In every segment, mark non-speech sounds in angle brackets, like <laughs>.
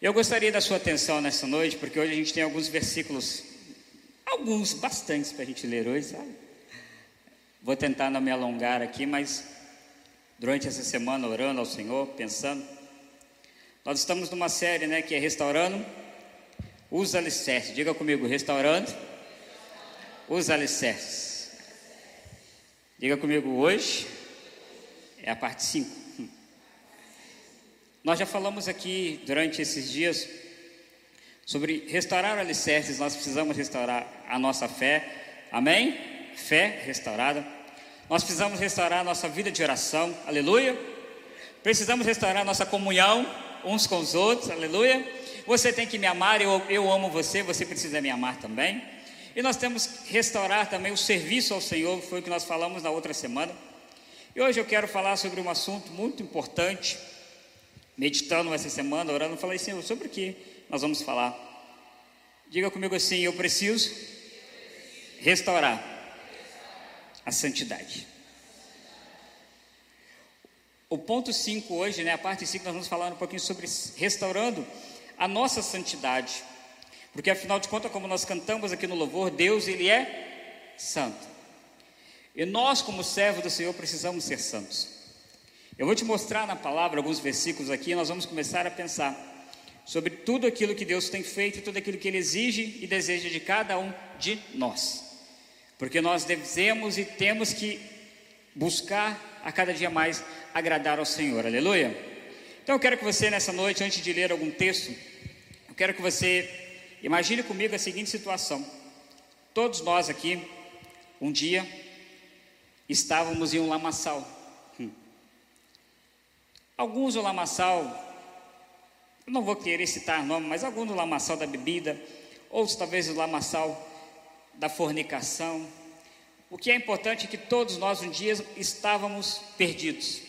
Eu gostaria da sua atenção nessa noite, porque hoje a gente tem alguns versículos, alguns, bastantes para a gente ler hoje, sabe? Vou tentar não me alongar aqui, mas durante essa semana orando ao Senhor, pensando. Nós estamos numa série, né, que é restaurando os alicerces. Diga comigo, restaurando os alicerces. Diga comigo, hoje é a parte 5. Nós já falamos aqui durante esses dias sobre restaurar alicerces, nós precisamos restaurar a nossa fé, amém? Fé restaurada. Nós precisamos restaurar a nossa vida de oração, aleluia. Precisamos restaurar a nossa comunhão uns com os outros, aleluia. Você tem que me amar, eu, eu amo você, você precisa me amar também. E nós temos que restaurar também o serviço ao Senhor, foi o que nós falamos na outra semana. E hoje eu quero falar sobre um assunto muito importante meditando essa semana, orando, falei, Senhor, sobre o que nós vamos falar? Diga comigo assim: eu preciso restaurar a santidade. O ponto 5 hoje, né, a parte 5, nós vamos falar um pouquinho sobre restaurando a nossa santidade. Porque afinal de contas, como nós cantamos aqui no louvor, Deus, Ele é santo. E nós, como servos do Senhor, precisamos ser santos. Eu vou te mostrar na palavra alguns versículos aqui, e nós vamos começar a pensar sobre tudo aquilo que Deus tem feito e tudo aquilo que Ele exige e deseja de cada um de nós. Porque nós devemos e temos que buscar a cada dia mais agradar ao Senhor, aleluia. Então eu quero que você nessa noite, antes de ler algum texto, eu quero que você imagine comigo a seguinte situação: todos nós aqui, um dia, estávamos em um lamaçal Alguns do lamaçal, não vou querer citar nome, mas alguns do lamaçal da bebida, outros talvez do lamaçal da fornicação. O que é importante é que todos nós um dia estávamos perdidos,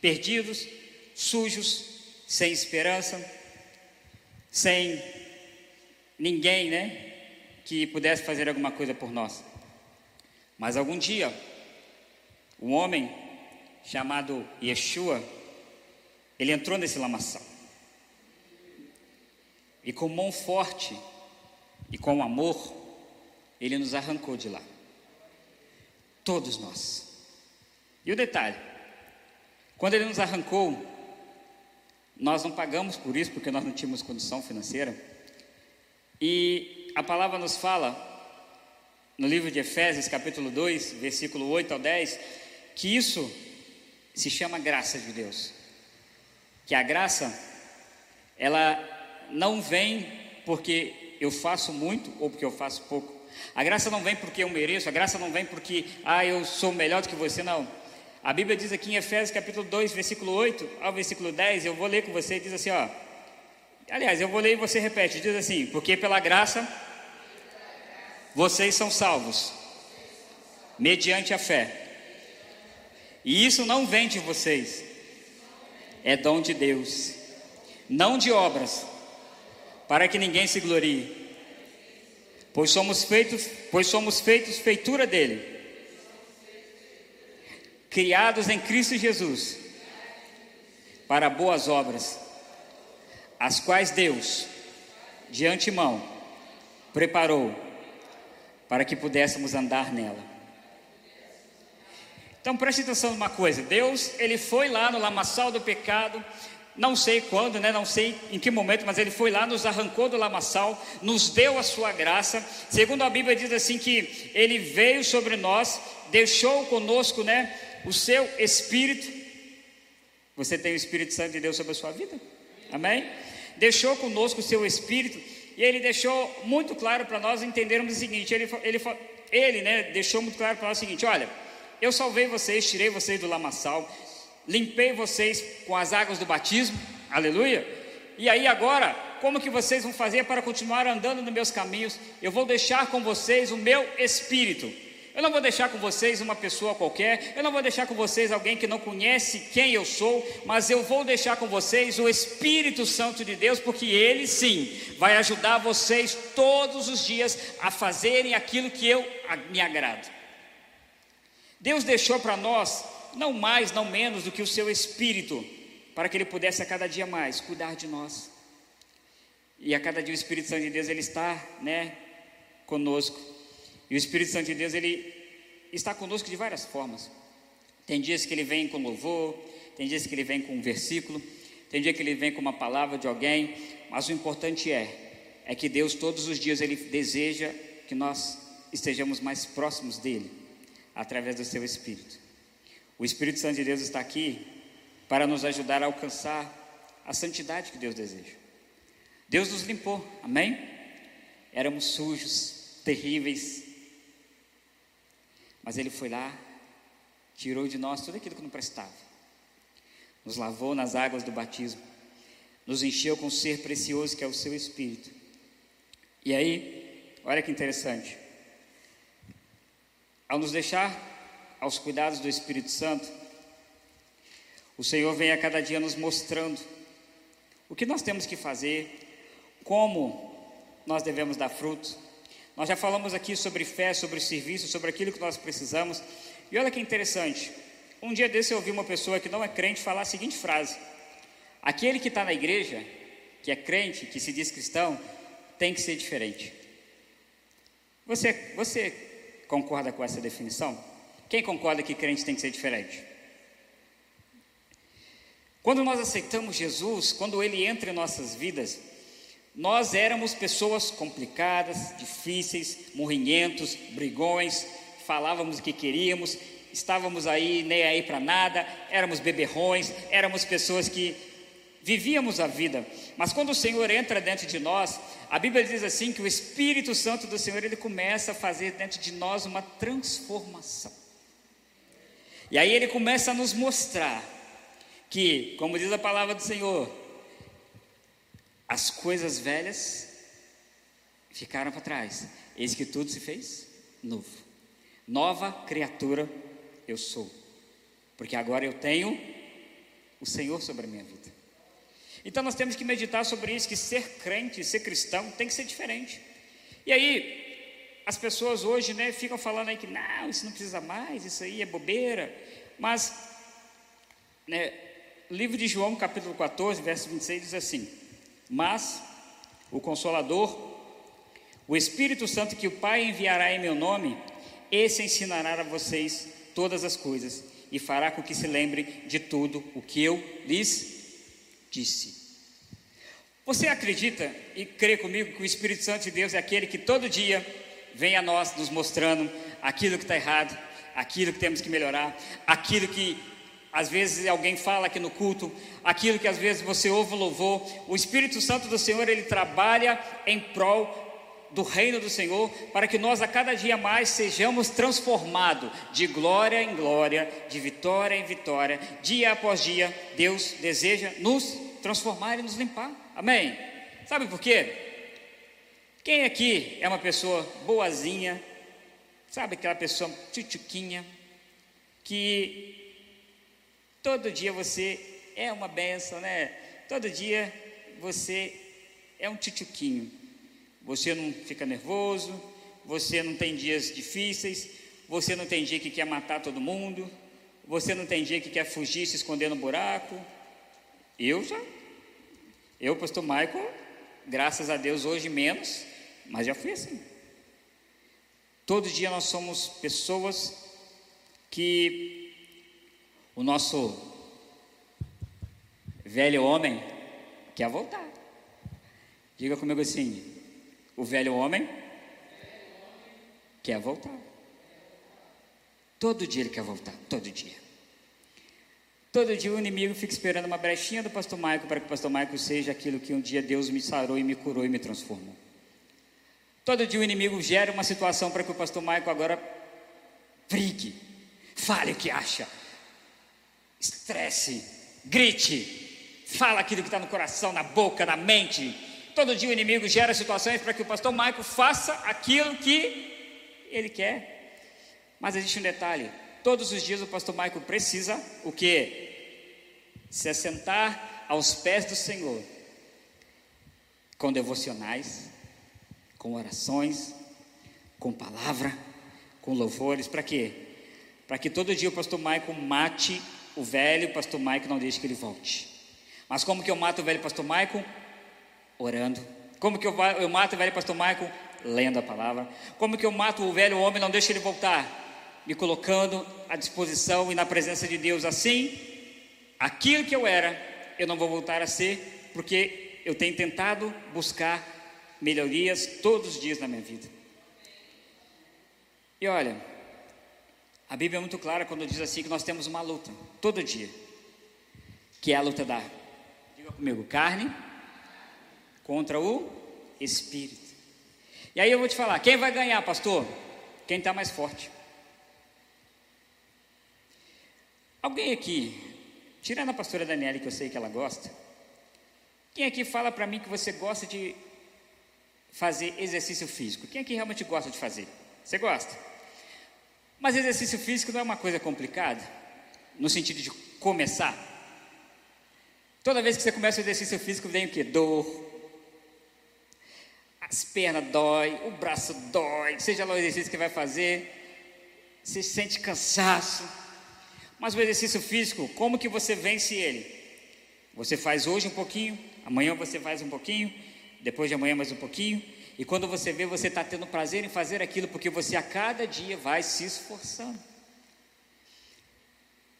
perdidos, sujos, sem esperança, sem ninguém, né, que pudesse fazer alguma coisa por nós. Mas algum dia, um homem chamado Yeshua, ele entrou nesse lamaçal. E com mão forte e com amor, ele nos arrancou de lá. Todos nós. E o detalhe: quando ele nos arrancou, nós não pagamos por isso, porque nós não tínhamos condição financeira. E a palavra nos fala, no livro de Efésios, capítulo 2, versículo 8 ao 10, que isso se chama graça de Deus que a graça ela não vem porque eu faço muito ou porque eu faço pouco. A graça não vem porque eu mereço, a graça não vem porque ah, eu sou melhor do que você, não. A Bíblia diz aqui em Efésios capítulo 2, versículo 8 ao versículo 10, eu vou ler com você, diz assim, ó. Aliás, eu vou ler e você repete, diz assim: "Porque pela graça vocês são salvos mediante a fé. E isso não vem de vocês, é dom de Deus, não de obras, para que ninguém se glorie. Pois somos feitos, pois somos feitos feitura dele, criados em Cristo Jesus, para boas obras, as quais Deus, de antemão, preparou para que pudéssemos andar nela. Então preste atenção numa coisa: Deus, ele foi lá no lamaçal do pecado, não sei quando, né, não sei em que momento, mas ele foi lá, nos arrancou do lamaçal, nos deu a sua graça. Segundo a Bíblia diz assim que ele veio sobre nós, deixou conosco, né, o seu espírito. Você tem o Espírito Santo de Deus sobre a sua vida? Amém? Deixou conosco o seu espírito e ele deixou muito claro para nós entendermos o seguinte, ele ele ele, né, deixou muito claro para nós o seguinte, olha, eu salvei vocês, tirei vocês do lamaçal, limpei vocês com as águas do batismo, aleluia. E aí agora, como que vocês vão fazer para continuar andando nos meus caminhos? Eu vou deixar com vocês o meu espírito. Eu não vou deixar com vocês uma pessoa qualquer, eu não vou deixar com vocês alguém que não conhece quem eu sou, mas eu vou deixar com vocês o Espírito Santo de Deus, porque ele sim vai ajudar vocês todos os dias a fazerem aquilo que eu me agrado. Deus deixou para nós não mais, não menos do que o seu espírito, para que ele pudesse a cada dia mais cuidar de nós. e a cada dia o Espírito Santo de Deus ele está, né, conosco. E o Espírito Santo de Deus ele está conosco de várias formas. Tem dias que ele vem com louvor, tem dias que ele vem com um versículo, tem dia que ele vem com uma palavra de alguém, mas o importante é é que Deus todos os dias ele deseja que nós estejamos mais próximos dele através do seu espírito. O Espírito Santo de Deus está aqui para nos ajudar a alcançar a santidade que Deus deseja. Deus nos limpou, amém? Éramos sujos, terríveis, mas Ele foi lá, tirou de nós tudo aquilo que não prestava, nos lavou nas águas do batismo, nos encheu com o ser precioso que é o Seu Espírito. E aí, olha que interessante, ao nos deixar aos cuidados do Espírito Santo, o Senhor vem a cada dia nos mostrando o que nós temos que fazer, como nós devemos dar fruto. Nós já falamos aqui sobre fé, sobre serviço, sobre aquilo que nós precisamos. E olha que interessante. Um dia desse eu ouvi uma pessoa que não é crente falar a seguinte frase: Aquele que está na igreja, que é crente, que se diz cristão, tem que ser diferente. Você, você concorda com essa definição? Quem concorda que crente tem que ser diferente? Quando nós aceitamos Jesus, quando Ele entra em nossas vidas, nós éramos pessoas complicadas, difíceis, morrinhentos, brigões, falávamos o que queríamos, estávamos aí nem aí para nada, éramos beberrões, éramos pessoas que vivíamos a vida. Mas quando o Senhor entra dentro de nós, a Bíblia diz assim que o Espírito Santo do Senhor ele começa a fazer dentro de nós uma transformação. E aí ele começa a nos mostrar que, como diz a palavra do Senhor, as coisas velhas ficaram para trás, eis que tudo se fez novo. Nova criatura eu sou, porque agora eu tenho o Senhor sobre a minha vida. Então nós temos que meditar sobre isso, que ser crente, ser cristão tem que ser diferente. E aí, as pessoas hoje né, ficam falando aí que não, isso não precisa mais, isso aí é bobeira, mas né, livro de João, capítulo 14, verso 26, diz assim: Mas o Consolador, o Espírito Santo que o Pai enviará em meu nome, esse ensinará a vocês todas as coisas e fará com que se lembrem de tudo o que eu lhes disse. Você acredita e crê comigo que o Espírito Santo de Deus é aquele que todo dia vem a nós nos mostrando aquilo que está errado, aquilo que temos que melhorar, aquilo que às vezes alguém fala aqui no culto, aquilo que às vezes você ouve louvor, o Espírito Santo do Senhor, ele trabalha em prol do reino do Senhor, para que nós a cada dia mais sejamos transformados de glória em glória, de vitória em vitória, dia após dia, Deus deseja nos transformar e nos limpar. Amém? Sabe por quê? Quem aqui é uma pessoa boazinha, sabe aquela pessoa tchutchuquinha, que Todo dia você é uma benção, né? Todo dia você é um tchutchuquinho. Você não fica nervoso, você não tem dias difíceis, você não tem dia que quer matar todo mundo, você não tem dia que quer fugir, se esconder no buraco. Eu já, eu, pastor Michael, graças a Deus hoje menos, mas já fui assim. Todo dia nós somos pessoas que o nosso velho homem quer voltar. Diga comigo assim: o velho homem quer voltar. Todo dia ele quer voltar, todo dia. Todo dia o inimigo fica esperando uma brechinha do pastor Maico para que o pastor Maico seja aquilo que um dia Deus me sarou e me curou e me transformou. Todo dia o inimigo gera uma situação para que o pastor Maico agora brigue, fale o que acha, estresse, grite, fala aquilo que está no coração, na boca, na mente. Todo dia o inimigo gera situações para que o pastor Maico faça aquilo que ele quer. Mas existe um detalhe: todos os dias o pastor Maico precisa o que? Se assentar aos pés do Senhor, com devocionais, com orações, com palavra, com louvores, para quê? Para que todo dia o pastor Maico mate o velho pastor Maico não deixa que ele volte. Mas como que eu mato o velho pastor Maico? Orando, Como que eu, eu mato o velho pastor Michael? Lendo a palavra. Como que eu mato o velho homem, não deixo ele voltar? Me colocando à disposição e na presença de Deus. Assim, aquilo que eu era, eu não vou voltar a ser, porque eu tenho tentado buscar melhorias todos os dias na minha vida. E olha, a Bíblia é muito clara quando diz assim que nós temos uma luta todo dia, que é a luta da, diga comigo, carne contra o espírito. E aí eu vou te falar, quem vai ganhar, pastor? Quem está mais forte. Alguém aqui, tirando a pastora Daniela, que eu sei que ela gosta, quem aqui fala para mim que você gosta de fazer exercício físico? Quem aqui realmente gosta de fazer? Você gosta? Mas exercício físico não é uma coisa complicada, no sentido de começar. Toda vez que você começa o exercício físico, vem o que? Dor. As pernas dói, o braço dói, seja lá o exercício que vai fazer, você sente cansaço. Mas o exercício físico, como que você vence ele? Você faz hoje um pouquinho, amanhã você faz um pouquinho, depois de amanhã mais um pouquinho, e quando você vê, você está tendo prazer em fazer aquilo, porque você a cada dia vai se esforçando.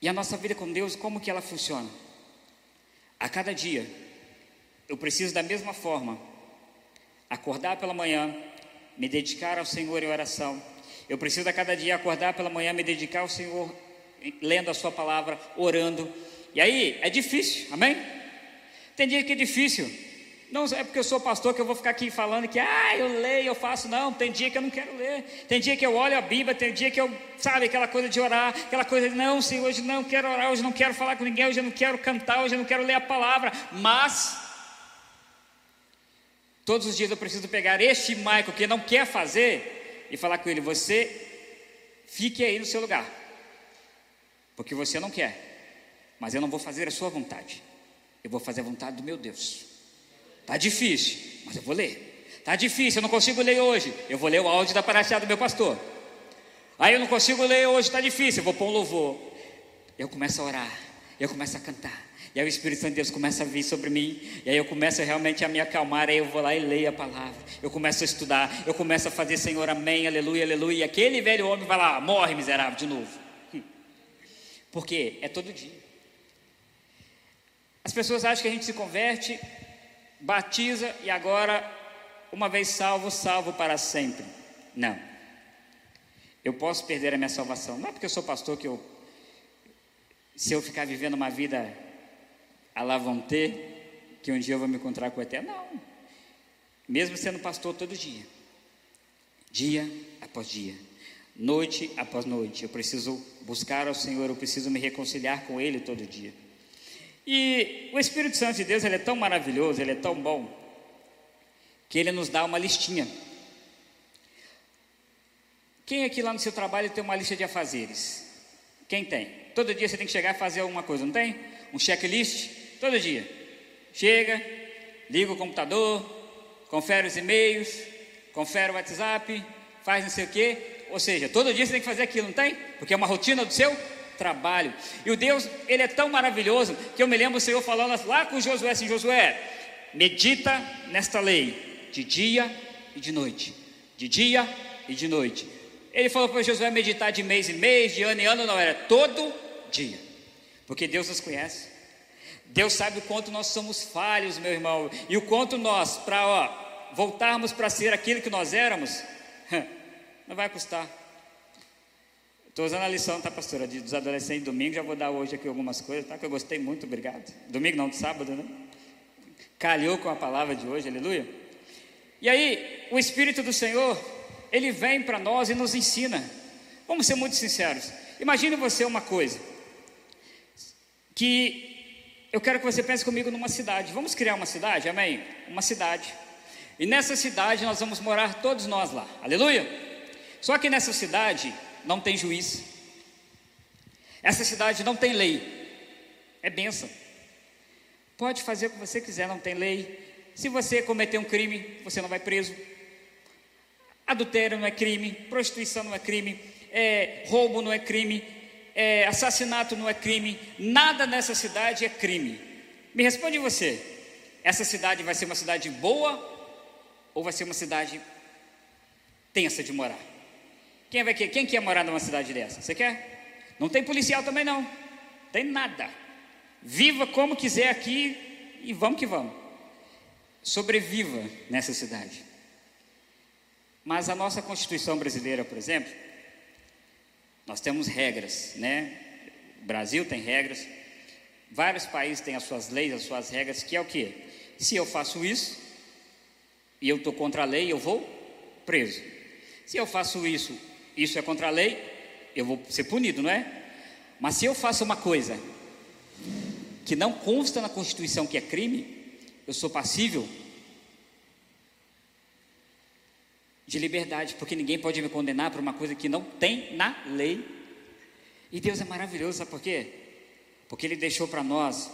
E a nossa vida com Deus, como que ela funciona? A cada dia, eu preciso da mesma forma acordar pela manhã, me dedicar ao Senhor em oração. Eu preciso a cada dia acordar pela manhã, me dedicar ao Senhor, lendo a Sua palavra, orando. E aí, é difícil, amém? Tem dia que é difícil, não é porque eu sou pastor que eu vou ficar aqui falando que, ah, eu leio, eu faço. Não, tem dia que eu não quero ler. Tem dia que eu olho a Bíblia, tem dia que eu, sabe, aquela coisa de orar, aquela coisa de, não, Senhor, hoje não quero orar, hoje não quero falar com ninguém, hoje não quero cantar, hoje não quero ler a palavra. Mas, todos os dias eu preciso pegar este Michael que não quer fazer e falar com ele: você fique aí no seu lugar, porque você não quer, mas eu não vou fazer a sua vontade, eu vou fazer a vontade do meu Deus. Tá difícil, mas eu vou ler. Tá difícil, eu não consigo ler hoje. Eu vou ler o áudio da paraxá do meu pastor. Aí eu não consigo ler hoje, está difícil. Eu vou pôr um louvor. Eu começo a orar. Eu começo a cantar. E aí o Espírito Santo de Deus começa a vir sobre mim. E aí eu começo realmente a me acalmar. Aí eu vou lá e leio a palavra. Eu começo a estudar. Eu começo a fazer Senhor, amém, aleluia, aleluia. E aquele velho homem vai lá, morre miserável de novo. Hum. Porque é todo dia. As pessoas acham que a gente se converte batiza e agora, uma vez salvo, salvo para sempre. Não. Eu posso perder a minha salvação. Não é porque eu sou pastor que eu, se eu ficar vivendo uma vida a ter, que um dia eu vou me encontrar com o Eterno. Não. Mesmo sendo pastor todo dia, dia após dia, noite após noite, eu preciso buscar ao Senhor, eu preciso me reconciliar com Ele todo dia. E o Espírito Santo de Deus, ele é tão maravilhoso, ele é tão bom, que ele nos dá uma listinha. Quem aqui lá no seu trabalho tem uma lista de afazeres? Quem tem? Todo dia você tem que chegar e fazer alguma coisa, não tem? Um checklist? Todo dia. Chega, liga o computador, confere os e-mails, confere o WhatsApp, faz não sei o quê. Ou seja, todo dia você tem que fazer aquilo, não tem? Porque é uma rotina do seu trabalho. E o Deus, ele é tão maravilhoso que eu me lembro o Senhor falando lá com Josué assim: Josué, medita nesta lei de dia e de noite. De dia e de noite. Ele falou para Josué meditar de mês em mês, de ano em ano, não era todo dia. Porque Deus nos conhece. Deus sabe o quanto nós somos falhos, meu irmão, e o quanto nós, para voltarmos para ser aquilo que nós éramos, não vai custar. Estou usando a lição, tá, pastora, dos adolescentes domingo. Já vou dar hoje aqui algumas coisas, tá? Que eu gostei muito, obrigado. Domingo não, de sábado, né? Calhou com a palavra de hoje, aleluia. E aí, o Espírito do Senhor, ele vem para nós e nos ensina. Vamos ser muito sinceros. Imagine você uma coisa, que eu quero que você pense comigo numa cidade. Vamos criar uma cidade, amém? Uma cidade. E nessa cidade nós vamos morar todos nós lá, aleluia. Só que nessa cidade não tem juiz. Essa cidade não tem lei. É benção. Pode fazer o que você quiser, não tem lei. Se você cometer um crime, você não vai preso. Adultério não é crime, prostituição não é crime, é, roubo não é crime, é, assassinato não é crime, nada nessa cidade é crime. Me responde você: essa cidade vai ser uma cidade boa ou vai ser uma cidade tensa de morar? Quem, vai, quem quer morar numa cidade dessa? Você quer? Não tem policial também não. Tem nada. Viva como quiser aqui e vamos que vamos. Sobreviva nessa cidade. Mas a nossa Constituição brasileira, por exemplo, nós temos regras, né? O Brasil tem regras, vários países têm as suas leis, as suas regras, que é o que? Se eu faço isso e eu estou contra a lei, eu vou preso. Se eu faço isso, isso é contra a lei, eu vou ser punido, não é? Mas se eu faço uma coisa que não consta na Constituição que é crime, eu sou passível de liberdade, porque ninguém pode me condenar por uma coisa que não tem na lei. E Deus é maravilhoso, sabe por quê? Porque Ele deixou para nós.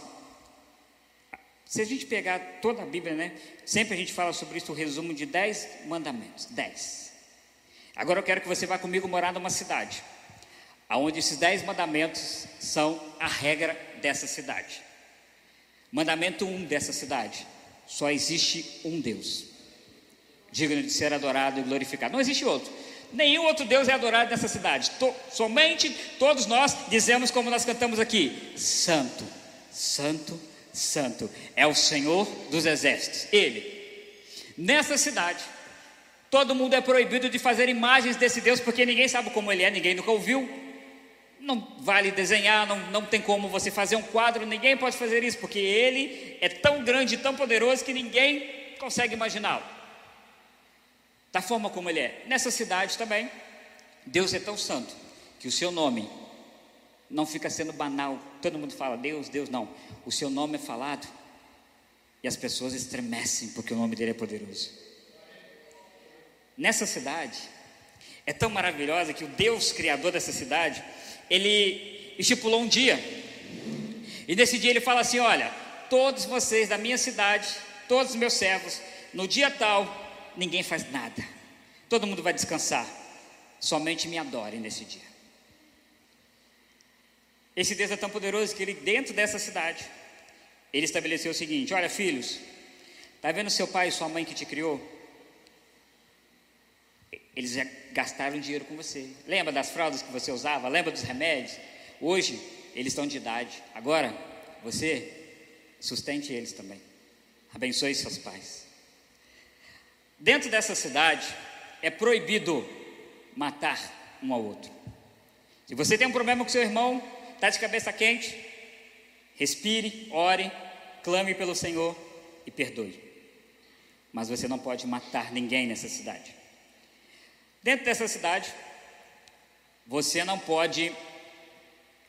Se a gente pegar toda a Bíblia, né? Sempre a gente fala sobre isso, o resumo de dez mandamentos. Dez. Agora eu quero que você vá comigo morar numa cidade, aonde esses dez mandamentos são a regra dessa cidade. Mandamento um dessa cidade: só existe um Deus digno de ser adorado e glorificado. Não existe outro. Nenhum outro Deus é adorado nessa cidade. To, somente todos nós dizemos como nós cantamos aqui: Santo, Santo, Santo é o Senhor dos exércitos. Ele. Nessa cidade, todo mundo é proibido de fazer imagens desse Deus, porque ninguém sabe como ele é, ninguém nunca ouviu. Não vale desenhar, não, não tem como você fazer um quadro, ninguém pode fazer isso, porque ele é tão grande tão poderoso que ninguém consegue imaginá-lo da forma como ele é. Nessa cidade também, Deus é tão santo que o seu nome não fica sendo banal. Todo mundo fala Deus, Deus, não. O seu nome é falado e as pessoas estremecem porque o nome dele é poderoso. Nessa cidade, é tão maravilhosa que o Deus criador dessa cidade, ele estipulou um dia. E nesse dia ele fala assim: Olha, todos vocês da minha cidade, todos os meus servos, no dia tal, ninguém faz nada. Todo mundo vai descansar. Somente me adorem nesse dia. Esse Deus é tão poderoso que ele, dentro dessa cidade, ele estabeleceu o seguinte: Olha, filhos, está vendo seu pai e sua mãe que te criou? Eles já gastaram dinheiro com você. Lembra das fraldas que você usava? Lembra dos remédios? Hoje, eles estão de idade. Agora, você sustente eles também. Abençoe seus pais. Dentro dessa cidade é proibido matar um ao outro. Se você tem um problema com seu irmão, está de cabeça quente, respire, ore, clame pelo Senhor e perdoe. Mas você não pode matar ninguém nessa cidade. Dentro dessa cidade, você não pode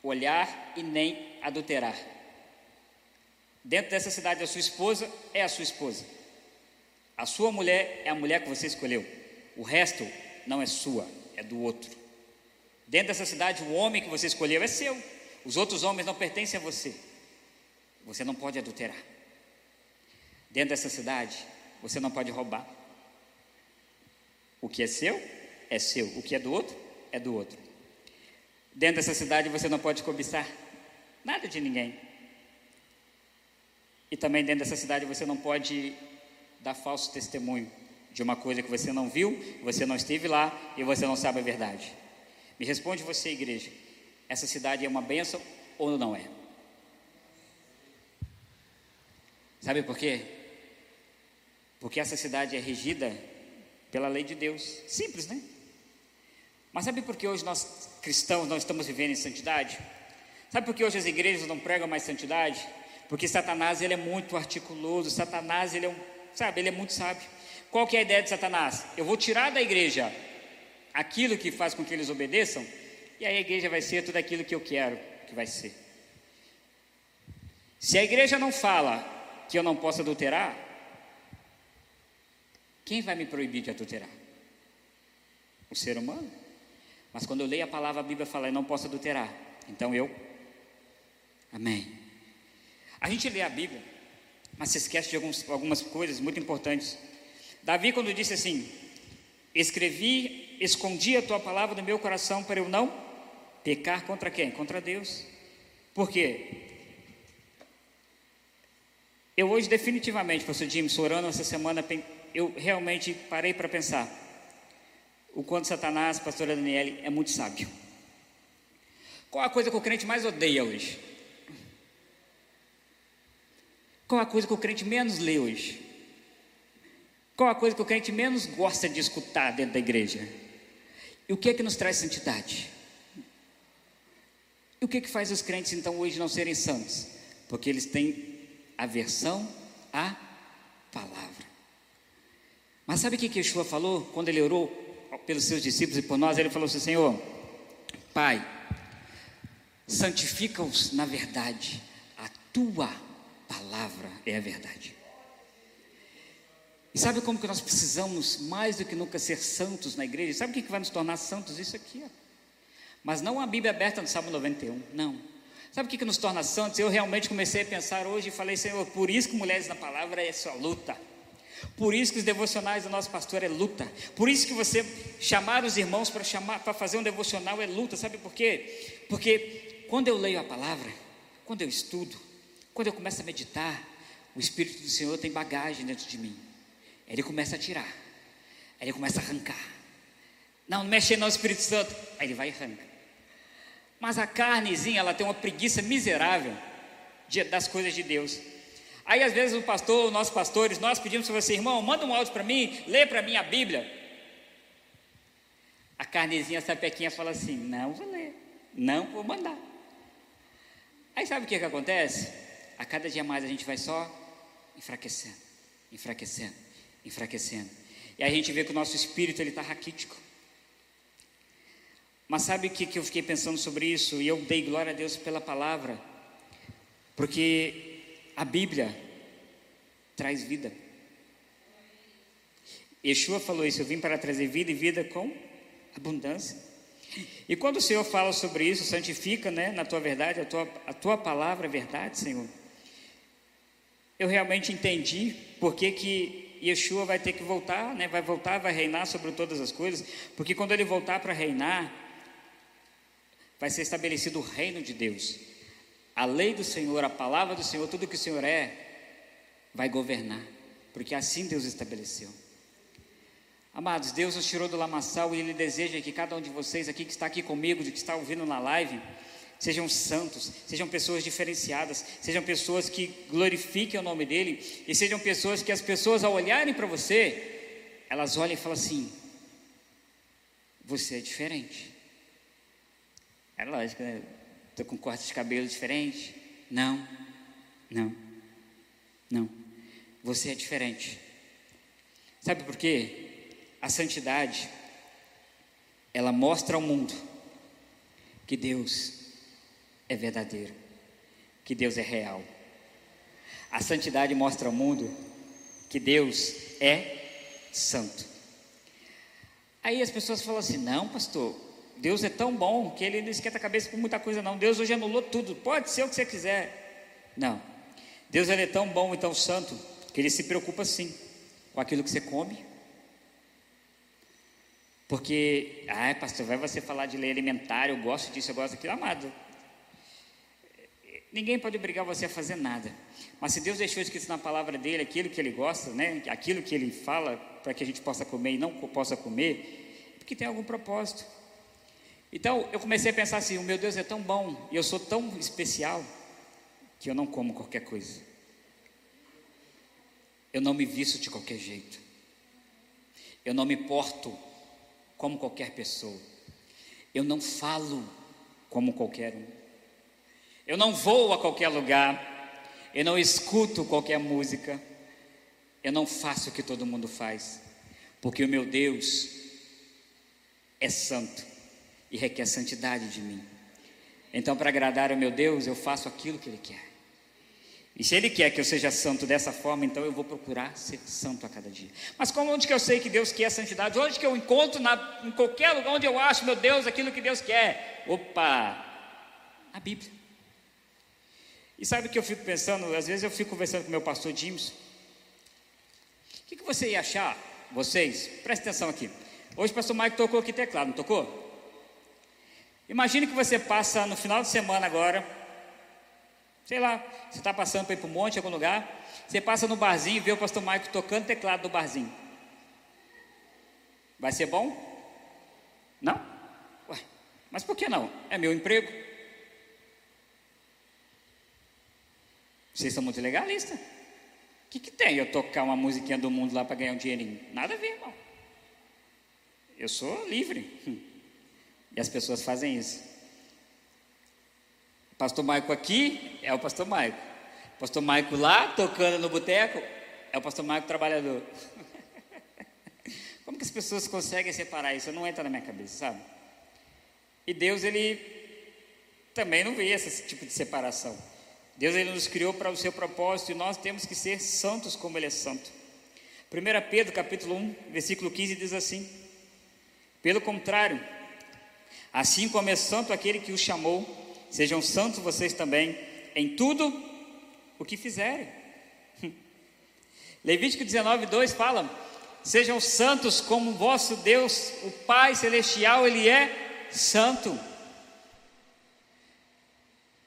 olhar e nem adulterar. Dentro dessa cidade, a sua esposa é a sua esposa. A sua mulher é a mulher que você escolheu. O resto não é sua, é do outro. Dentro dessa cidade, o homem que você escolheu é seu. Os outros homens não pertencem a você. Você não pode adulterar. Dentro dessa cidade, você não pode roubar. O que é seu, é seu. O que é do outro, é do outro. Dentro dessa cidade, você não pode cobiçar nada de ninguém. E também dentro dessa cidade, você não pode dar falso testemunho de uma coisa que você não viu, você não esteve lá e você não sabe a verdade. Me responde você, igreja: essa cidade é uma bênção ou não é? Sabe por quê? Porque essa cidade é regida pela lei de Deus. Simples, né? Mas sabe por que hoje nós cristãos não estamos vivendo em santidade? Sabe por que hoje as igrejas não pregam mais santidade? Porque Satanás ele é muito articuloso, Satanás ele é um Sabe, ele é muito sábio. Qual que é a ideia de Satanás? Eu vou tirar da igreja aquilo que faz com que eles obedeçam, e aí a igreja vai ser tudo aquilo que eu quero que vai ser. Se a igreja não fala que eu não posso adulterar, quem vai me proibir de adulterar? O ser humano. Mas quando eu leio a palavra, a Bíblia fala, eu não posso adulterar. Então eu. Amém. A gente lê a Bíblia mas se esquece de alguns, algumas coisas muito importantes. Davi, quando disse assim: Escrevi, escondi a tua palavra no meu coração para eu não pecar contra quem? Contra Deus. Por quê? Eu hoje, definitivamente, pastor James, orando essa semana, eu realmente parei para pensar o quanto Satanás, pastora Daniele, é muito sábio. Qual a coisa que o crente mais odeia hoje? Qual a coisa que o crente menos lê hoje? Qual a coisa que o crente menos gosta de escutar dentro da igreja? E o que é que nos traz santidade? E o que é que faz os crentes então hoje não serem santos? Porque eles têm aversão à palavra. Mas sabe o que Yeshua falou quando ele orou pelos seus discípulos e por nós? Ele falou assim: Senhor, Pai, santifica-os na verdade, a tua palavra é a verdade. E sabe como que nós precisamos mais do que nunca ser santos na igreja? Sabe o que, vai nos tornar santos? Isso aqui, ó. Mas não a Bíblia aberta no Salmo 91, não. Sabe o que, que nos torna santos? Eu realmente comecei a pensar hoje e falei, Senhor, por isso que mulheres na palavra é sua luta. Por isso que os devocionais do nosso pastor é luta. Por isso que você chamar os irmãos para chamar para fazer um devocional é luta. Sabe por quê? Porque quando eu leio a palavra, quando eu estudo, quando eu começo a meditar, o Espírito do Senhor tem bagagem dentro de mim. Ele começa a tirar. Ele começa a arrancar. Não, não mexe não, Espírito Santo. Aí ele vai e arranca. Mas a carnezinha, ela tem uma preguiça miserável das coisas de Deus. Aí às vezes o pastor, nossos pastores, nós pedimos para você, irmão, manda um áudio para mim, lê para mim a Bíblia. A carnezinha sapequinha fala assim: não vou ler, não vou mandar. Aí sabe o que, que acontece? A cada dia mais a gente vai só enfraquecendo, enfraquecendo, enfraquecendo. E aí a gente vê que o nosso espírito ele está raquítico. Mas sabe o que, que eu fiquei pensando sobre isso? E eu dei glória a Deus pela palavra, porque a Bíblia traz vida. Yeshua falou isso: eu vim para trazer vida e vida com abundância. E quando o Senhor fala sobre isso, santifica, né, na tua verdade, a tua, a tua palavra é verdade, Senhor. Eu realmente entendi porque que Yeshua vai ter que voltar, né, vai voltar, vai reinar sobre todas as coisas, porque quando ele voltar para reinar, vai ser estabelecido o reino de Deus a lei do Senhor, a palavra do Senhor, tudo que o Senhor é, vai governar, porque assim Deus estabeleceu. Amados, Deus nos tirou do lamaçal e Ele deseja que cada um de vocês aqui que está aqui comigo, que está ouvindo na live, sejam santos, sejam pessoas diferenciadas, sejam pessoas que glorifiquem o nome dEle e sejam pessoas que as pessoas ao olharem para você, elas olhem e falam assim: você é diferente. É lógico, né? Estou com corte de cabelo diferente? Não, não, não. Você é diferente. Sabe por quê? A santidade, ela mostra ao mundo que Deus é verdadeiro, que Deus é real. A santidade mostra ao mundo que Deus é santo. Aí as pessoas falam assim: não, pastor, Deus é tão bom que ele não esquenta a cabeça por muita coisa, não. Deus hoje anulou tudo. Pode ser o que você quiser. Não. Deus ele é tão bom e tão santo que ele se preocupa sim com aquilo que você come. Porque, ai, pastor, vai você falar de lei alimentar, eu gosto disso, eu gosto daquilo, amado. Ninguém pode obrigar você a fazer nada. Mas se Deus deixou escrito na palavra dele aquilo que ele gosta, né, aquilo que ele fala para que a gente possa comer e não possa comer, é porque tem algum propósito. Então eu comecei a pensar assim: o meu Deus é tão bom e eu sou tão especial que eu não como qualquer coisa. Eu não me visto de qualquer jeito. Eu não me porto como qualquer pessoa. Eu não falo como qualquer um. Eu não vou a qualquer lugar. Eu não escuto qualquer música. Eu não faço o que todo mundo faz. Porque o meu Deus é santo e requer santidade de mim. Então, para agradar ao meu Deus, eu faço aquilo que Ele quer. E se Ele quer que eu seja santo dessa forma, então eu vou procurar ser santo a cada dia. Mas como onde que eu sei que Deus quer santidade? Onde que eu encontro na, em qualquer lugar onde eu acho, meu Deus, aquilo que Deus quer? Opa! A Bíblia. E sabe o que eu fico pensando? Às vezes eu fico conversando com meu pastor James. O que, que você ia achar, vocês? Presta atenção aqui. Hoje o pastor Mike tocou aqui teclado, não tocou? Imagine que você passa no final de semana agora, Sei lá, você está passando para ir para o monte, algum lugar, você passa no barzinho e vê o pastor Maico tocando teclado no barzinho. Vai ser bom? Não? Ué, mas por que não? É meu emprego. Vocês são muito legalistas. O que, que tem eu tocar uma musiquinha do mundo lá para ganhar um dinheirinho? Nada a ver, irmão. Eu sou livre. <laughs> E as pessoas fazem isso. Pastor Maico aqui é o pastor Maico. Pastor Maico lá, tocando no boteco, é o pastor Maico trabalhador. <laughs> Como que as pessoas conseguem separar isso? Não entra na minha cabeça, sabe? E Deus, ele também não vê esse tipo de separação. Deus, ele nos criou para o seu propósito e nós temos que ser santos como ele é santo. 1 Pedro, capítulo 1, versículo 15 diz assim: Pelo contrário, assim como é santo aquele que o chamou, sejam santos vocês também em tudo o que fizerem. <laughs> Levítico 19, 2 fala: Sejam santos como vosso Deus, o Pai celestial, ele é santo.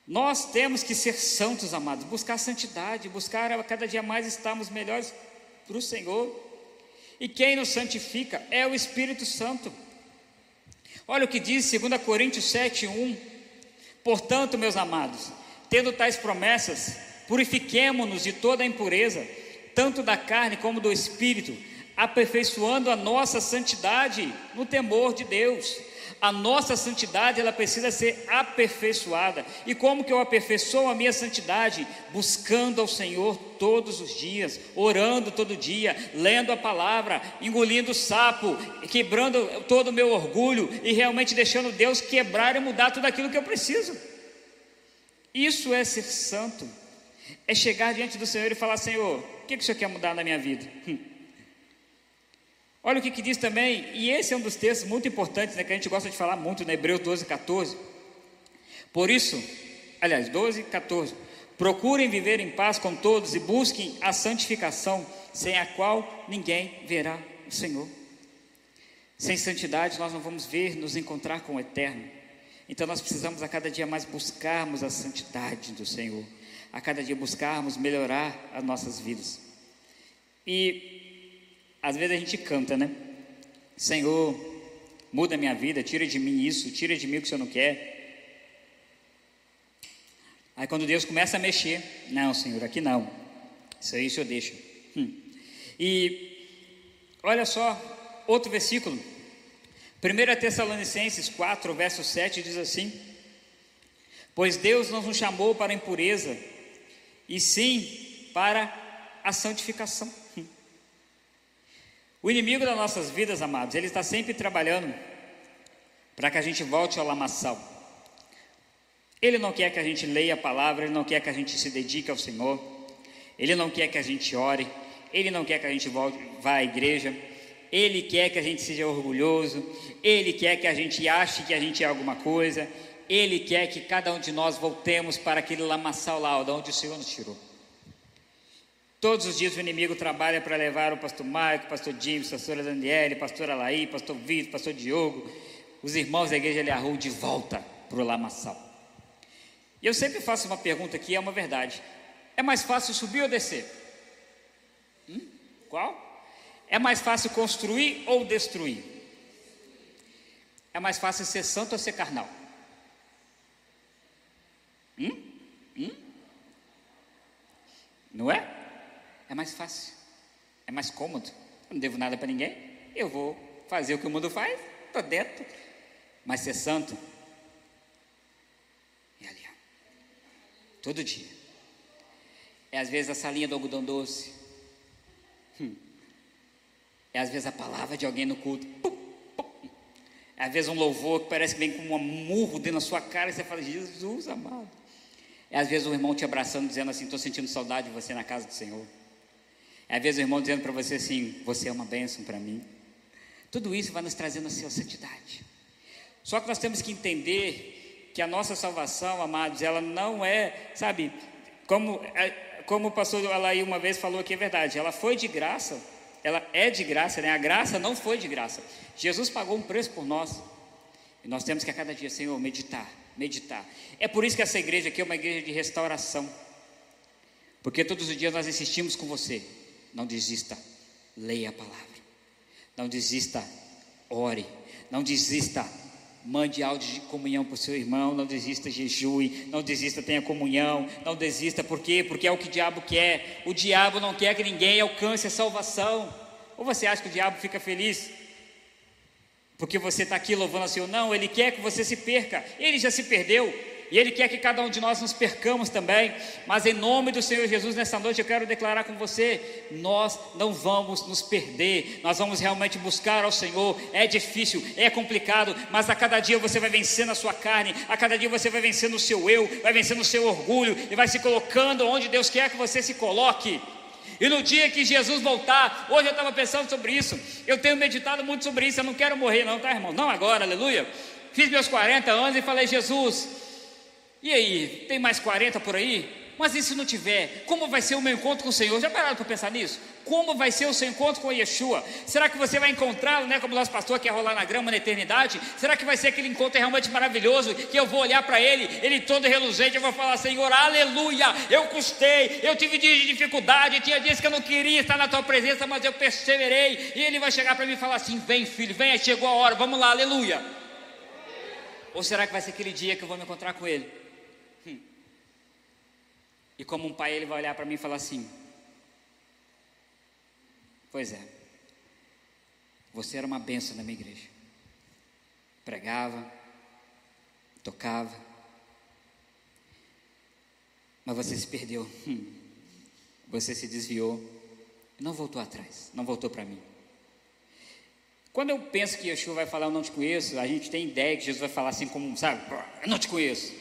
Nós temos que ser santos, amados, buscar santidade, buscar a cada dia mais estarmos melhores para o Senhor. E quem nos santifica é o Espírito Santo. Olha o que diz 2 Coríntios 7, 1. Portanto, meus amados, tendo tais promessas, purifiquemo-nos de toda a impureza, tanto da carne como do espírito, aperfeiçoando a nossa santidade no temor de Deus. A nossa santidade ela precisa ser aperfeiçoada. E como que eu aperfeiçoo a minha santidade? Buscando ao Senhor todos os dias, orando todo dia, lendo a palavra, engolindo o sapo, quebrando todo o meu orgulho e realmente deixando Deus quebrar e mudar tudo aquilo que eu preciso. Isso é ser santo. É chegar diante do Senhor e falar: Senhor, o que, que o Senhor quer mudar na minha vida? Hum. Olha o que, que diz também, e esse é um dos textos muito importantes, né, que a gente gosta de falar muito, na Hebreus 12, 14. Por isso, aliás, 12, 14. Procurem viver em paz com todos e busquem a santificação, sem a qual ninguém verá o Senhor. Sem santidade, nós não vamos ver, nos encontrar com o Eterno. Então, nós precisamos a cada dia mais buscarmos a santidade do Senhor, a cada dia buscarmos melhorar as nossas vidas. E às vezes a gente canta, né? Senhor, muda minha vida, tira de mim isso, tira de mim o que o Senhor não quer. Aí quando Deus começa a mexer, não, Senhor, aqui não. Isso aí o Senhor deixa. Hum. E olha só, outro versículo. 1 Tessalonicenses 4, verso 7 diz assim: Pois Deus não nos chamou para a impureza, e sim para a santificação. O inimigo das nossas vidas, amados, ele está sempre trabalhando para que a gente volte ao lamaçal. Ele não quer que a gente leia a palavra, ele não quer que a gente se dedique ao Senhor, ele não quer que a gente ore, ele não quer que a gente volte, vá à igreja, ele quer que a gente seja orgulhoso, ele quer que a gente ache que a gente é alguma coisa, ele quer que cada um de nós voltemos para aquele lamaçal lá, de onde o Senhor nos tirou. Todos os dias o inimigo trabalha para levar o pastor Marco, o pastor James, a pastora Daniele, pastor Alaí, pastor Vitor, o pastor Diogo, os irmãos da igreja Eliahu de volta para o lamaçal. E eu sempre faço uma pergunta que é uma verdade. É mais fácil subir ou descer? Hum? Qual? É mais fácil construir ou destruir? É mais fácil ser santo ou ser carnal? Hum? Hum? Não é? É mais fácil, é mais cômodo. Eu não devo nada para ninguém, eu vou fazer o que o mundo faz, estou dentro. Mas ser santo é ali, ó, todo dia. É às vezes a salinha do algodão doce. Hum. É às vezes a palavra de alguém no culto. Pum, pum. É às vezes um louvor que parece que vem com um murro dentro da sua cara e você fala, Jesus amado. É às vezes o irmão te abraçando, dizendo assim, estou sentindo saudade de você na casa do Senhor. Às vezes o irmão dizendo para você assim: Você é uma bênção para mim. Tudo isso vai nos trazendo a sua santidade. Só que nós temos que entender que a nossa salvação, amados, ela não é, sabe, como, é, como o pastor Alaí uma vez falou que é verdade, ela foi de graça, ela é de graça, né? A graça não foi de graça. Jesus pagou um preço por nós. E nós temos que a cada dia, Senhor, meditar meditar. É por isso que essa igreja aqui é uma igreja de restauração. Porque todos os dias nós insistimos com você. Não desista, leia a palavra. Não desista, ore. Não desista, mande áudio de comunhão para o seu irmão. Não desista, jejue. Não desista, tenha comunhão. Não desista, por quê? Porque é o que o diabo quer. O diabo não quer que ninguém alcance a salvação. Ou você acha que o diabo fica feliz? Porque você está aqui louvando ao Senhor? Não, Ele quer que você se perca. Ele já se perdeu. E Ele quer que cada um de nós nos percamos também. Mas em nome do Senhor Jesus, nessa noite eu quero declarar com você: nós não vamos nos perder, nós vamos realmente buscar ao Senhor. É difícil, é complicado, mas a cada dia você vai vencendo a sua carne, a cada dia você vai vencendo o seu eu, vai vencendo o seu orgulho e vai se colocando onde Deus quer que você se coloque. E no dia que Jesus voltar, hoje eu estava pensando sobre isso, eu tenho meditado muito sobre isso, eu não quero morrer, não, tá, irmão? Não agora, aleluia. Fiz meus 40 anos e falei, Jesus, e aí, tem mais 40 por aí? Mas e se não tiver? Como vai ser o meu encontro com o Senhor? Já pararam para pensar nisso? Como vai ser o seu encontro com Yeshua? Será que você vai encontrá-lo, né? Como nosso pastor quer rolar na grama na eternidade? Será que vai ser aquele encontro realmente maravilhoso? Que eu vou olhar para ele, ele todo reluzente, eu vou falar, Senhor, aleluia! Eu custei, eu tive dias de dificuldade, tinha dias que eu não queria estar na tua presença, mas eu perseverei. E ele vai chegar para mim e falar assim: vem, filho, vem, chegou a hora, vamos lá, aleluia. Ou será que vai ser aquele dia que eu vou me encontrar com ele? E como um pai, ele vai olhar para mim e falar assim: Pois é, você era uma benção na minha igreja. Pregava, tocava, mas você se perdeu. Hum. Você se desviou, não voltou atrás, não voltou para mim. Quando eu penso que Yeshua vai falar, eu não te conheço, a gente tem ideia que Jesus vai falar assim como, sabe, eu não te conheço.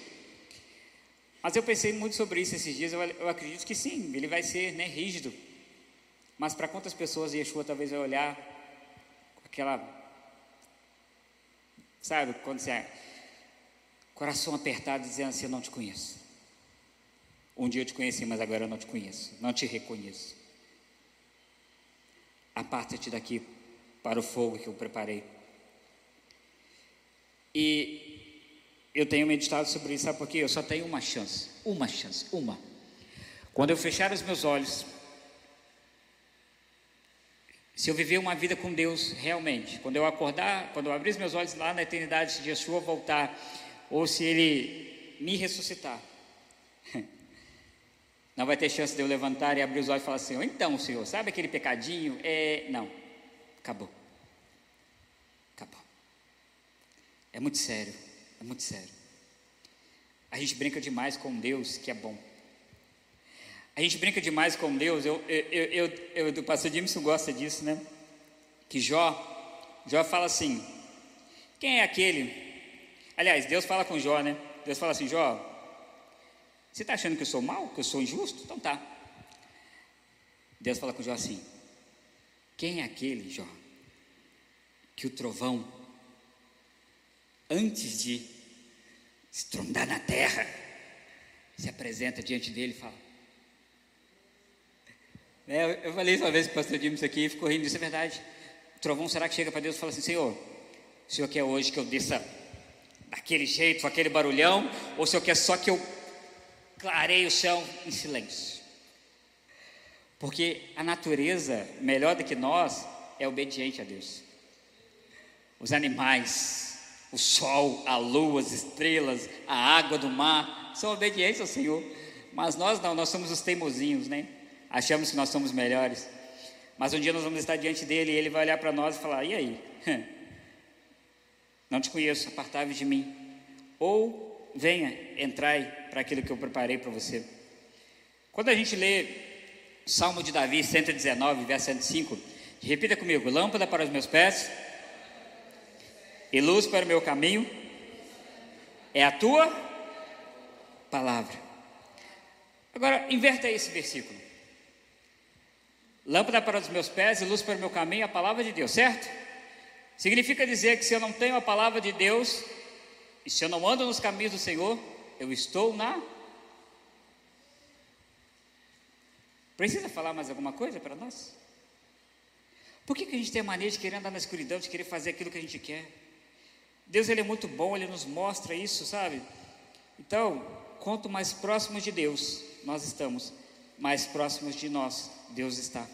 Mas eu pensei muito sobre isso esses dias, eu, eu acredito que sim, ele vai ser né, rígido. Mas para quantas pessoas Yeshua talvez vai olhar com aquela. Sabe, quando você. Coração apertado dizendo assim: Eu não te conheço. Um dia eu te conheci, mas agora eu não te conheço, não te reconheço. Aparta-te daqui para o fogo que eu preparei. E eu tenho meditado sobre isso, sabe por quê? Eu só tenho uma chance, uma chance, uma. Quando eu fechar os meus olhos, se eu viver uma vida com Deus realmente, quando eu acordar, quando eu abrir os meus olhos lá na eternidade, se Yeshua voltar, ou se Ele me ressuscitar, <laughs> não vai ter chance de eu levantar e abrir os olhos e falar assim: então, Senhor, sabe aquele pecadinho? É, não, acabou, acabou. É muito sério. É muito sério. A gente brinca demais com Deus, que é bom. A gente brinca demais com Deus. Eu, eu, eu, eu, o pastor Jameson gosta disso, né? Que Jó, Jó fala assim: quem é aquele? Aliás, Deus fala com Jó, né? Deus fala assim: Jó, você está achando que eu sou mal, que eu sou injusto? Então tá. Deus fala com Jó assim: quem é aquele, Jó, que o trovão antes de estrondar na terra, se apresenta diante dele e fala. É, eu falei isso uma vez para o pastor Dimas aqui e ficou rindo, isso é verdade. O trovão será que chega para Deus e fala assim: Senhor, o Senhor quer hoje que eu desça daquele jeito, com aquele barulhão, ou o Senhor quer só que eu clareie o céu em silêncio? Porque a natureza, melhor do que nós, é obediente a Deus. Os animais, o sol, a lua, as estrelas, a água do mar, são obedientes ao Senhor. Mas nós não, nós somos os teimosinhos, né? Achamos que nós somos melhores. Mas um dia nós vamos estar diante dele e ele vai olhar para nós e falar: E aí? <laughs> Não te conheço, apartai de mim. Ou venha, entrai para aquilo que eu preparei para você. Quando a gente lê Salmo de Davi 119, verso 105, repita comigo: Lâmpada para os meus pés e luz para o meu caminho é a tua palavra. Agora, inverta esse versículo. Lâmpada para os meus pés e luz para o meu caminho é a palavra de Deus, certo? Significa dizer que se eu não tenho a palavra de Deus, e se eu não ando nos caminhos do Senhor, eu estou na. Precisa falar mais alguma coisa para nós? Por que, que a gente tem a mania de querer andar na escuridão, de querer fazer aquilo que a gente quer? Deus ele é muito bom, ele nos mostra isso, sabe? Então, quanto mais próximos de Deus nós estamos, mais próximos de nós Deus está.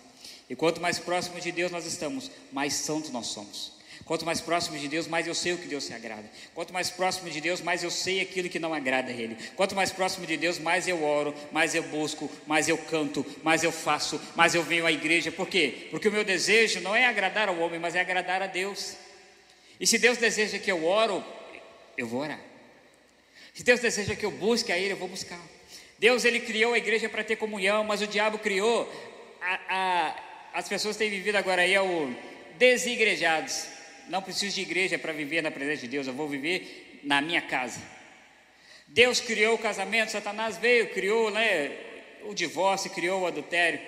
E quanto mais próximos de Deus nós estamos, mais santos nós somos. Quanto mais próximo de Deus, mais eu sei o que Deus se agrada. Quanto mais próximo de Deus, mais eu sei aquilo que não agrada a Ele. Quanto mais próximo de Deus, mais eu oro, mais eu busco, mais eu canto, mais eu faço, mais eu venho à igreja. Por quê? Porque o meu desejo não é agradar ao homem, mas é agradar a Deus. E se Deus deseja que eu oro, eu vou orar. Se Deus deseja que eu busque a Ele, eu vou buscar. Deus ele criou a igreja para ter comunhão, mas o diabo criou a, a, as pessoas têm vivido agora aí é o desigrejados não preciso de igreja para viver na presença de Deus, eu vou viver na minha casa. Deus criou o casamento, Satanás veio, criou né, o divórcio, criou o adultério.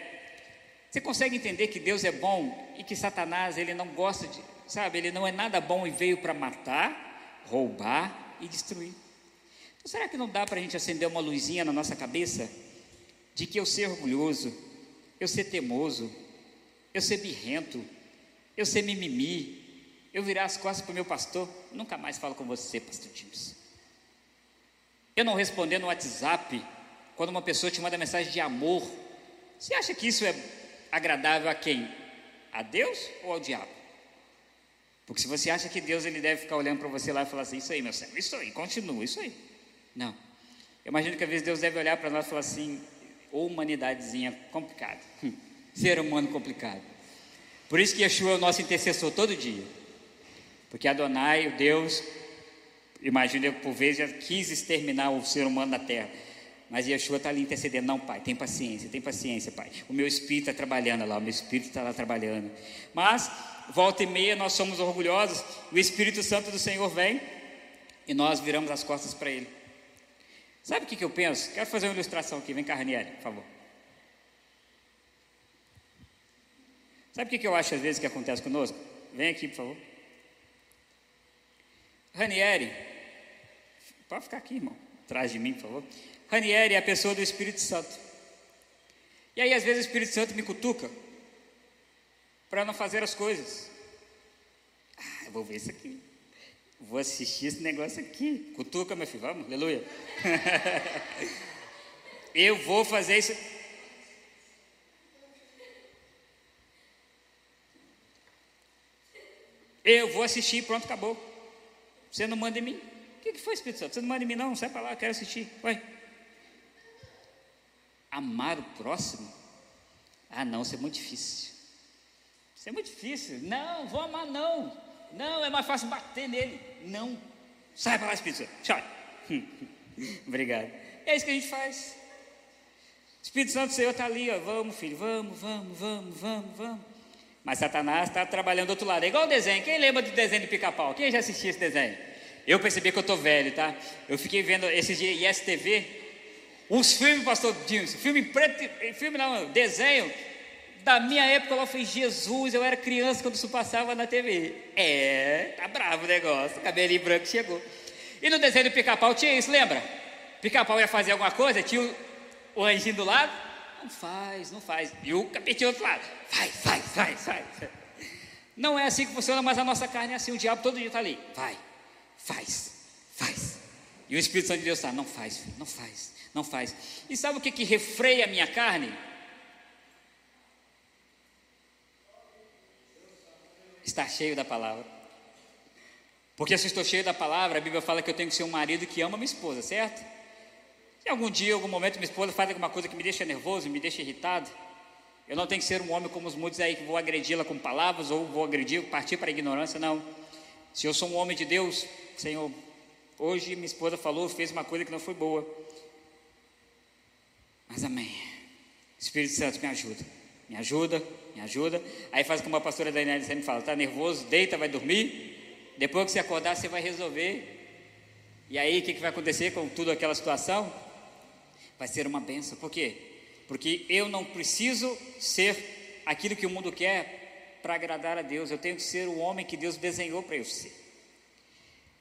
Você consegue entender que Deus é bom e que Satanás ele não gosta de, sabe, ele não é nada bom e veio para matar, roubar e destruir. Então, será que não dá para a gente acender uma luzinha na nossa cabeça de que eu ser orgulhoso, eu ser teimoso, eu ser birrento, eu ser mimimi, eu virar as costas para o meu pastor, nunca mais falo com você, pastor James. Eu não responder no WhatsApp quando uma pessoa te manda mensagem de amor. Você acha que isso é agradável a quem? A Deus ou ao diabo? Porque se você acha que Deus ele deve ficar olhando para você lá e falar assim, isso aí, meu servo, isso aí, continua, isso aí. Não. Eu imagino que às vezes Deus deve olhar para nós e falar assim, ou humanidadezinha complicada, ser humano complicado. Por isso que Yeshua é o nosso intercessor todo dia. Porque Adonai, o Deus, imagina por vezes já quis exterminar o ser humano da terra. Mas Yeshua está ali intercedendo. Não, pai, tem paciência, tem paciência, pai. O meu espírito está trabalhando lá, o meu espírito está lá trabalhando. Mas, volta e meia, nós somos orgulhosos. O Espírito Santo do Senhor vem e nós viramos as costas para Ele. Sabe o que, que eu penso? Quero fazer uma ilustração aqui. Vem cá, Ranieri, por favor. Sabe o que, que eu acho às vezes que acontece conosco? Vem aqui, por favor. Ranieri, pode ficar aqui, irmão, atrás de mim, por favor. Ranieri é a pessoa do Espírito Santo. E aí, às vezes, o Espírito Santo me cutuca para não fazer as coisas. Ah, eu vou ver isso aqui. Vou assistir esse negócio aqui. Cutuca, meu filho, vamos, aleluia. <laughs> eu vou fazer isso. Eu vou assistir, pronto, acabou. Você não manda em mim? O que, foi, Espírito Santo? Você não manda em mim, não? Sai para lá, quero assistir. Vai. Amar o próximo? Ah, não, isso é muito difícil. Isso é muito difícil. Não, vou amar, não. Não, é mais fácil bater nele. Não. Sai para lá, Espírito Santo. Tchau. <laughs> Obrigado. É isso que a gente faz. Espírito Santo, Senhor está ali, ó. Vamos, filho, vamos, vamos, vamos, vamos, vamos. Mas Satanás está trabalhando do outro lado. É igual o desenho. Quem lembra do desenho de pica-pau? Quem já assistiu esse desenho? Eu percebi que eu estou velho, tá? Eu fiquei vendo esses dias ISTV, os filmes, pastor Dilson, filme preto, filme não, desenho. Da minha época lá foi Jesus, eu era criança quando isso passava na TV. É, tá bravo o negócio, cabelinho branco chegou. E no desenho do pica-pau tinha isso, lembra? Pica-pau ia fazer alguma coisa, tinha o, o anjinho do lado, não faz, não faz. E o capetinho do outro lado, faz, faz, faz, faz. Não é assim que funciona, mas a nossa carne é assim. O diabo todo dia está ali. Vai, faz, faz. E o Espírito Santo de Deus está, não faz, filho, não faz, não faz. E sabe o que, que refreia a minha carne? Estar cheio da palavra. Porque se eu estou cheio da palavra, a Bíblia fala que eu tenho que ser um marido que ama minha esposa, certo? Se algum dia, algum momento, minha esposa faz alguma coisa que me deixa nervoso, me deixa irritado, eu não tenho que ser um homem como os muitos aí que vou agredi-la com palavras ou vou agredir, partir para a ignorância, não. Se eu sou um homem de Deus, Senhor, hoje minha esposa falou, fez uma coisa que não foi boa. Mas amém. Espírito Santo, me ajuda. Me ajuda, me ajuda. Aí faz como a pastora Daniela sempre fala: está nervoso, deita, vai dormir. Depois que você acordar, você vai resolver. E aí, o que, que vai acontecer com tudo aquela situação? vai ser uma benção. Por quê? Porque eu não preciso ser aquilo que o mundo quer para agradar a Deus. Eu tenho que ser o homem que Deus desenhou para eu ser.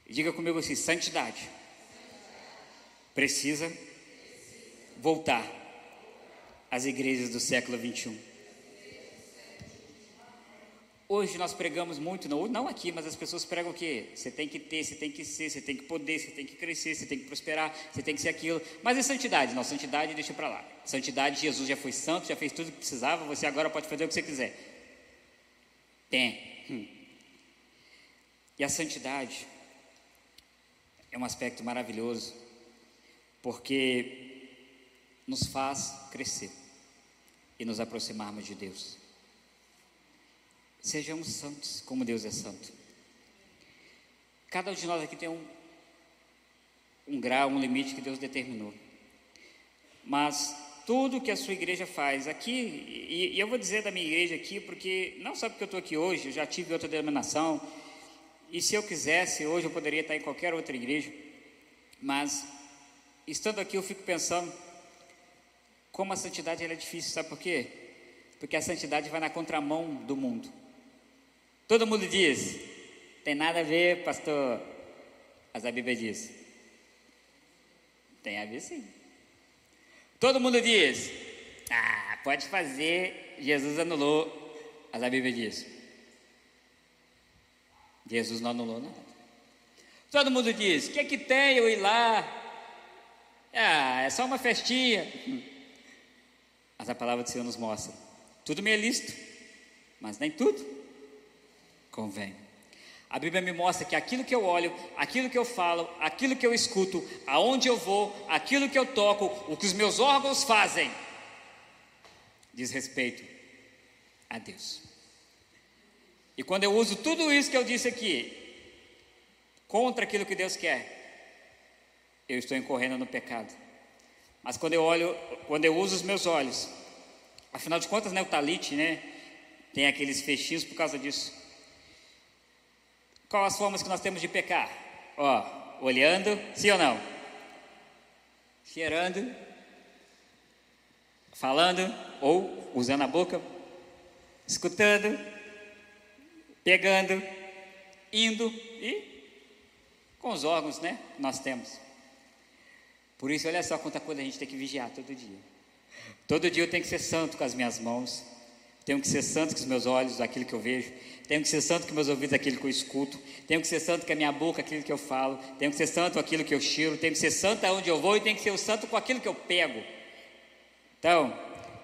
diga comigo assim: santidade precisa voltar às igrejas do século 21. Hoje nós pregamos muito, não, não aqui, mas as pessoas pregam o quê? Você tem que ter, você tem que ser, você tem que poder, você tem que crescer, você tem que prosperar, você tem que ser aquilo. Mas é santidade? Não, santidade deixa para lá. Santidade, Jesus já foi santo, já fez tudo o que precisava, você agora pode fazer o que você quiser. Tem. Hum. E a santidade é um aspecto maravilhoso, porque nos faz crescer e nos aproximarmos de Deus. Sejamos santos, como Deus é santo. Cada um de nós aqui tem um, um grau, um limite que Deus determinou. Mas tudo que a sua igreja faz aqui, e, e eu vou dizer da minha igreja aqui, porque não só porque eu estou aqui hoje, eu já tive outra denominação, e se eu quisesse, hoje eu poderia estar em qualquer outra igreja, mas estando aqui eu fico pensando como a santidade é difícil, sabe por quê? Porque a santidade vai na contramão do mundo. Todo mundo diz, tem nada a ver, pastor. Mas a Bíblia diz, tem a ver sim. Todo mundo diz, ah, pode fazer, Jesus anulou. Mas a Bíblia diz, Jesus não anulou nada. Todo mundo diz, o que é que tem eu ir lá? Ah, é só uma festinha. Mas a palavra do Senhor nos mostra, tudo me é lícito, mas nem tudo convém. A Bíblia me mostra que aquilo que eu olho, aquilo que eu falo, aquilo que eu escuto, aonde eu vou, aquilo que eu toco, o que os meus órgãos fazem, diz respeito a Deus. E quando eu uso tudo isso que eu disse aqui, contra aquilo que Deus quer, eu estou incorrendo no pecado. Mas quando eu olho, quando eu uso os meus olhos, afinal de contas, né, o talite, né, tem aqueles fechinhos por causa disso. Qual as formas que nós temos de pecar? Ó, olhando, sim ou não? Cheirando, falando ou usando a boca, escutando, pegando, indo e com os órgãos, né? Que nós temos. Por isso, olha só quanta coisa a gente tem que vigiar todo dia. Todo dia eu tenho que ser santo com as minhas mãos, tenho que ser santo com os meus olhos, aquilo que eu vejo. Tenho que ser santo com meus ouvidos, aquilo que eu escuto. Tenho que ser santo com a minha boca, aquilo que eu falo. Tenho que ser santo com aquilo que eu cheiro. Tenho que ser santo aonde eu vou e tenho que ser o santo com aquilo que eu pego. Então,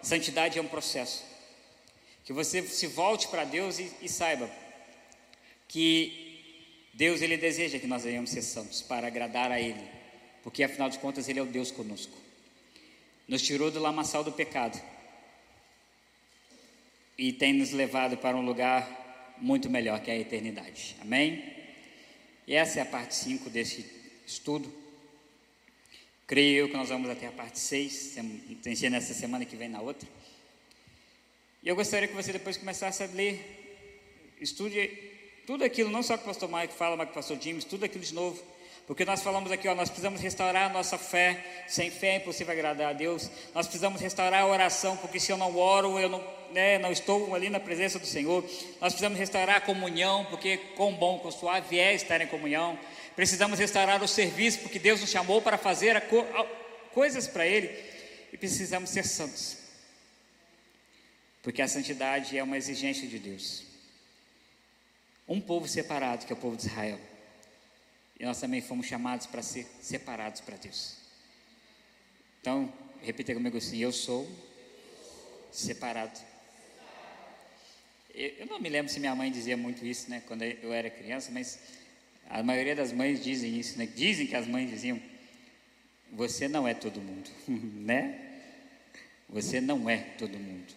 santidade é um processo. Que você se volte para Deus e, e saiba que Deus ele deseja que nós venhamos ser santos para agradar a Ele, porque afinal de contas Ele é o Deus conosco. Nos tirou do lamaçal do pecado e tem nos levado para um lugar muito melhor que a eternidade. Amém? E essa é a parte 5 desse estudo. Creio eu que nós vamos até a parte 6, tem ser nessa semana que vem na outra. E eu gostaria que você depois começasse a ler, estude tudo aquilo, não só que o pastor Mike fala, mas que o pastor James, tudo aquilo de novo porque nós falamos aqui, ó, nós precisamos restaurar a nossa fé. Sem fé é impossível agradar a Deus. Nós precisamos restaurar a oração, porque se eu não oro, eu não, né, não estou ali na presença do Senhor. Nós precisamos restaurar a comunhão, porque quão bom, quão suave é estar em comunhão. Precisamos restaurar o serviço, porque Deus nos chamou para fazer a co a, coisas para Ele. E precisamos ser santos, porque a santidade é uma exigência de Deus. Um povo separado, que é o povo de Israel e nós também fomos chamados para ser separados para Deus. Então, repita comigo assim: Eu sou separado. Eu não me lembro se minha mãe dizia muito isso, né, quando eu era criança, mas a maioria das mães dizem isso, né? Dizem que as mães diziam: Você não é todo mundo, <laughs> né? Você não é todo mundo.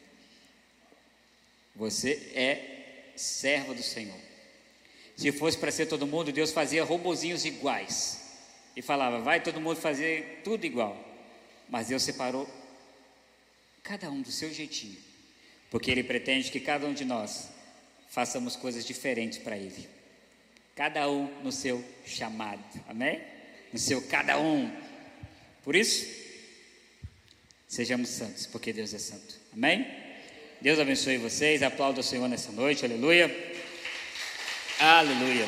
Você é servo do Senhor. Se fosse para ser todo mundo, Deus fazia robozinhos iguais. E falava, vai todo mundo fazer tudo igual. Mas Deus separou cada um do seu jeitinho. Porque Ele pretende que cada um de nós façamos coisas diferentes para Ele. Cada um no seu chamado. Amém? No seu cada um. Por isso, sejamos santos, porque Deus é santo. Amém? Deus abençoe vocês. Aplauda o Senhor nessa noite. Aleluia. Aleluia.